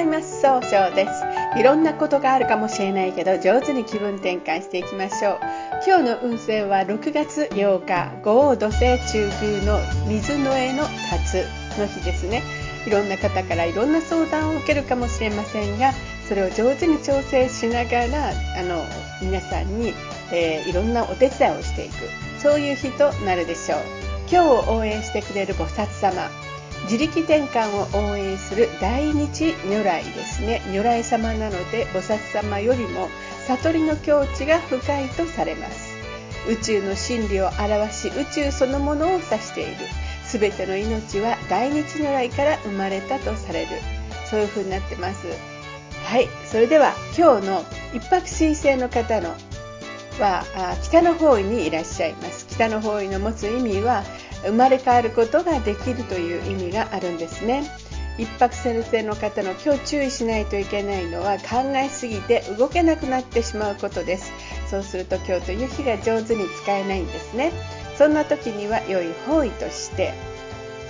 ざいます。総称です。いろんなことがあるかもしれないけど上手に気分転換していきましょう。今日の運勢は6月8日豪土星中宮の水の絵の立つの日ですね。いろんな方からいろんな相談を受けるかもしれませんがそれを上手に調整しながらあの皆さんに、えー、いろんなお手伝いをしていく。そういう日となるでしょう。今日を応援してくれる菩薩様。自力転換を応援する大日如来ですね。如来様なので菩薩様よりも悟りの境地が深いとされます。宇宙の真理を表し宇宙そのものを指している。全ての命は大日如来から生まれたとされる。そういう風になってます。はい。それでは今日の一泊水星の方のは北の方位にいらっしゃいます。北の方位の持つ意味は生まれ変わることができるという意味があるんですね。一泊先生の方の今日注意しないといけないのは考えすぎて動けなくなってしまうことです。そうすると今日という日が上手に使えないんですね。そんな時には良い方位として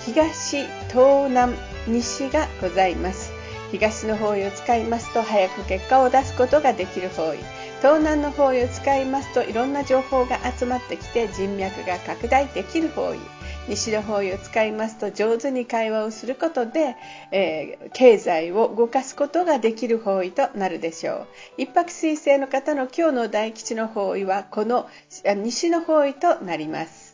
東東南西がございます。東の方位を使いますと早く結果を出すことができる方位。東南の方位を使いますといろんな情報が集まってきて人脈が拡大できる方位。西の方位を使いますと上手に会話をすることで、えー、経済を動かすことができる方位となるでしょう一泊水星の方の今日の大吉の方位はこの西の方位となります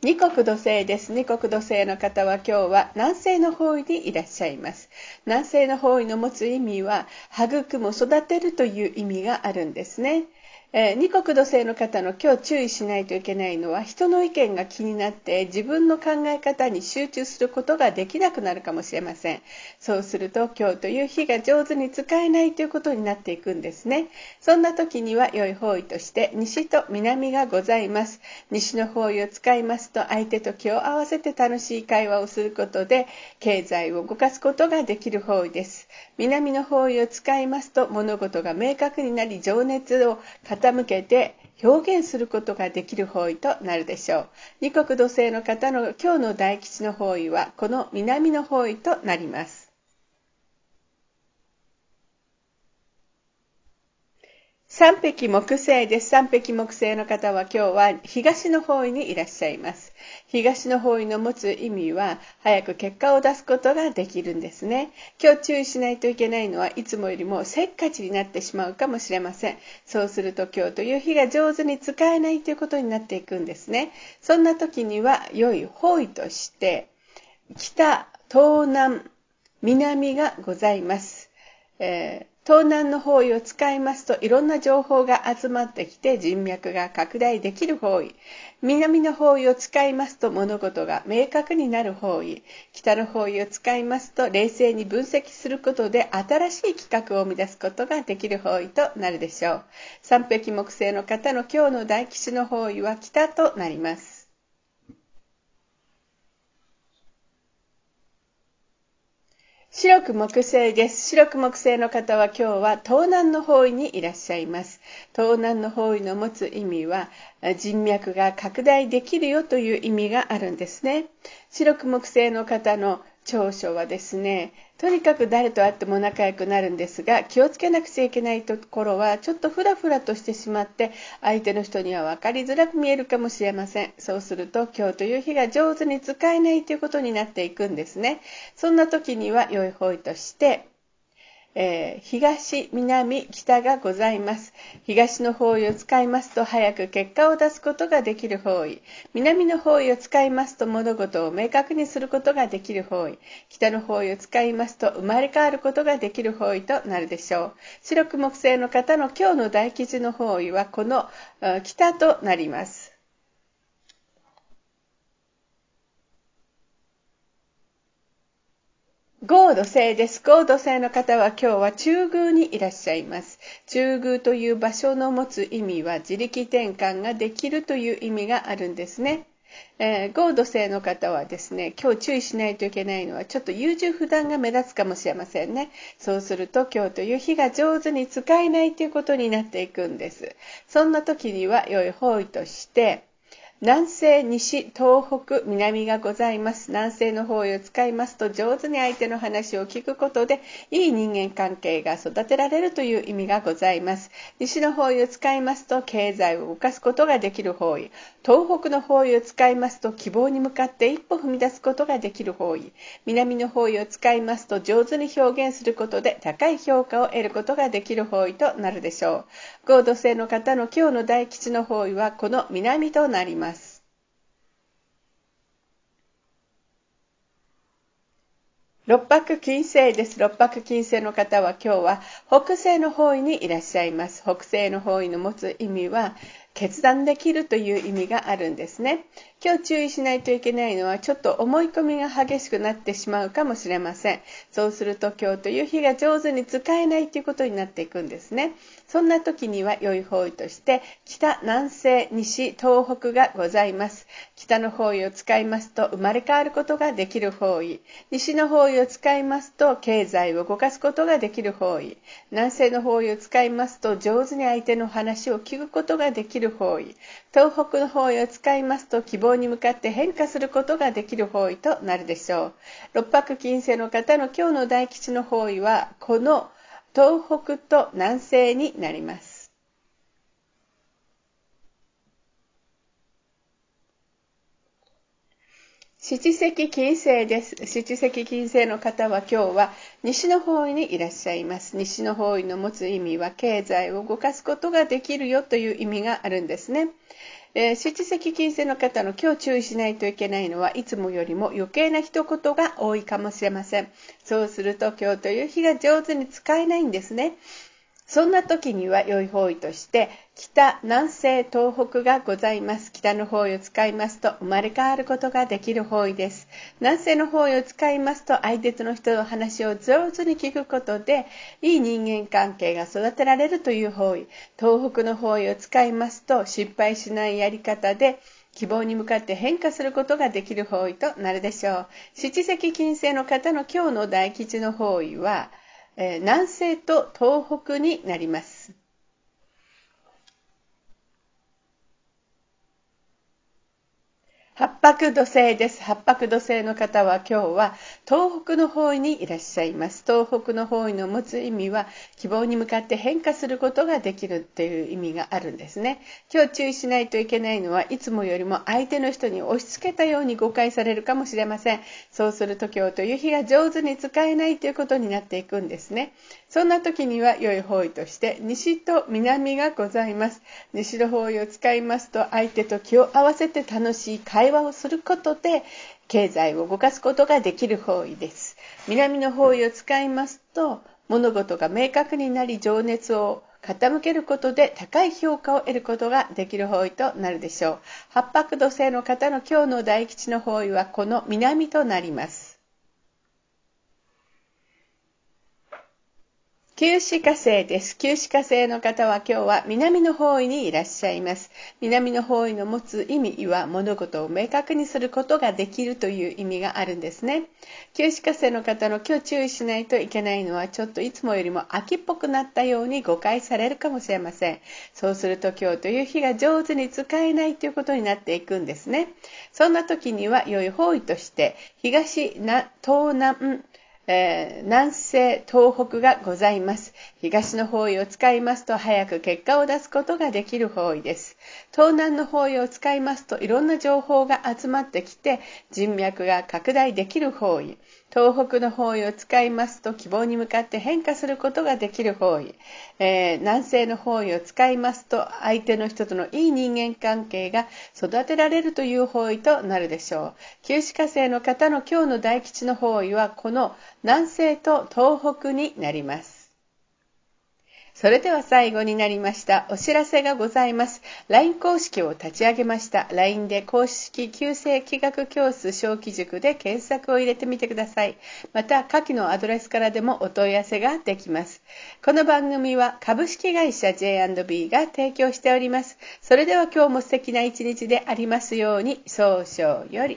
二国土星です。二国土星の方は今日は南西の方位にいらっしゃいます。南西の方位の持つ意味は育む、育てるという意味があるんですね。えー、二国土星の方の今日注意しないといけないのは人の意見が気になって自分の考え方に集中することができなくなるかもしれません。そうすると今日という日が上手に使えないということになっていくんですね。そんな時には良い方位として西と南がございます。西の方位を使いますと相手と気を合わせて楽しい会話をすることで経済を動かすことができる方位です。南の方位を使いますと物事が明確になり情熱を傾けて表現することができる方位となるでしょう。二国土星の方の今日の大吉の方位はこの南の方位となります。三匹木星です。三匹木星の方は今日は東の方位にいらっしゃいます。東の方位の持つ意味は早く結果を出すことができるんですね。今日注意しないといけないのはいつもよりもせっかちになってしまうかもしれません。そうすると今日という日が上手に使えないということになっていくんですね。そんな時には良い方位として北、東南、南がございます。えー東南の方位を使いますといろんな情報が集まってきて人脈が拡大できる方位。南の方位を使いますと物事が明確になる方位。北の方位を使いますと冷静に分析することで新しい企画を生み出すことができる方位となるでしょう。三匹木星の方の今日の大吉の方位は北となります。白く木星です。白く木星の方は今日は東南の方位にいらっしゃいます。東南の方位の持つ意味は人脈が拡大できるよという意味があるんですね。白く木星の方の長所はですねとにかく誰と会っても仲良くなるんですが気をつけなくちゃいけないところはちょっとふらふらとしてしまって相手の人には分かりづらく見えるかもしれません。そうすると今日という日が上手に使えないということになっていくんですね。そんな時には良い方位としてえー、東、南、北がございます。東の方位を使いますと早く結果を出すことができる方位。南の方位を使いますと物事を明確にすることができる方位。北の方位を使いますと生まれ変わることができる方位となるでしょう。白く木星の方の今日の大吉の方位はこの北となります。ゴード星です。ゴード星の方は今日は中宮にいらっしゃいます。中宮という場所の持つ意味は自力転換ができるという意味があるんですね。えー、ゴード星の方はですね、今日注意しないといけないのはちょっと優柔不断が目立つかもしれませんね。そうすると今日という日が上手に使えないということになっていくんです。そんな時には良い方位として、南西、西、東北、南がございます。南西の方位を使いますと上手に相手の話を聞くことでいい人間関係が育てられるという意味がございます。西の方位を使いますと経済を動かすことができる方位。東北の方位を使いますと希望に向かって一歩踏み出すことができる方位。南の方位を使いますと上手に表現することで高い評価を得ることができる方位となるでしょう。高度性の方の今日の大吉の方位はこの南となります。六白金星です。六白金星の方は今日は北西の方位にいらっしゃいます。北西の方位の持つ意味は決断できるという意味があるんですね。今日注意しないといけないのはちょっと思い込みが激しくなってしまうかもしれません。そうすると今日という日が上手に使えないということになっていくんですね。そんな時には良い方位として北、南西、西、東北がございます。北の方位を使いますと生まれ変わることができる方位。西の方位を使いますと経済を動かすことができる方位。南西の方位を使いますと上手に相手の話を聞くことができる方位。東北の方位を使いますと希望に向かって変化することができる方位となるでしょう。六白金星の方の今日の大吉の方位はこの東北と南西になります。七石金星です。七石金星の方は今日は西の方位にいらっしゃいます。西の方位の持つ意味は経済を動かすことができるよという意味があるんですね。えー、七石金星の方の今日注意しないといけないのはいつもよりも余計な一言が多いかもしれません。そうすると今日という日が上手に使えないんですね。そんな時には良い方位として北、南西、東北がございます。北の方位を使いますと生まれ変わることができる方位です。南西の方位を使いますと相手との人の話を上手に聞くことでいい人間関係が育てられるという方位。東北の方位を使いますと失敗しないやり方で希望に向かって変化することができる方位となるでしょう。七石金星の方の今日の大吉の方位は南西と東北になります。八白土星です。八白土星の方は今日は東北の方位にいらっしゃいます。東北の方位の持つ意味は希望に向かって変化することができるっていう意味があるんですね。今日注意しないといけないのはいつもよりも相手の人に押し付けたように誤解されるかもしれません。そうすると今日という日が上手に使えないということになっていくんですね。そんな時には良い方位として西と南がございます。西の方位を使いますと相手と気を合わせて楽しい会話をすることで経済を動かすことができる方位です。南の方位を使いますと物事が明確になり情熱を傾けることで高い評価を得ることができる方位となるでしょう。八白土星の方の今日の大吉の方位はこの南となります。旧歯火星です。旧歯火星の方は今日は南の方位にいらっしゃいます。南の方位の持つ意味は物事を明確にすることができるという意味があるんですね。旧歯火星の方の今日注意しないといけないのはちょっといつもよりも秋っぽくなったように誤解されるかもしれません。そうすると今日という日が上手に使えないということになっていくんですね。そんな時には良い方位として東、東南、えー、南西、東北がございます。東の方位を使いますと早く結果を出すことができる方位です。東南の方位を使いますといろんな情報が集まってきて人脈が拡大できる方位。東北の方位を使いますと希望に向かって変化することができる方位、えー、南西の方位を使いますと相手の人とのいい人間関係が育てられるという方位となるでしょう旧歯科生の方の今日の大吉の方位はこの南西と東北になりますそれでは最後になりました。お知らせがございます。LINE 公式を立ち上げました。LINE で公式旧正気学教室小規塾で検索を入れてみてください。また、下記のアドレスからでもお問い合わせができます。この番組は株式会社 J&B が提供しております。それでは今日も素敵な一日でありますように、早々より。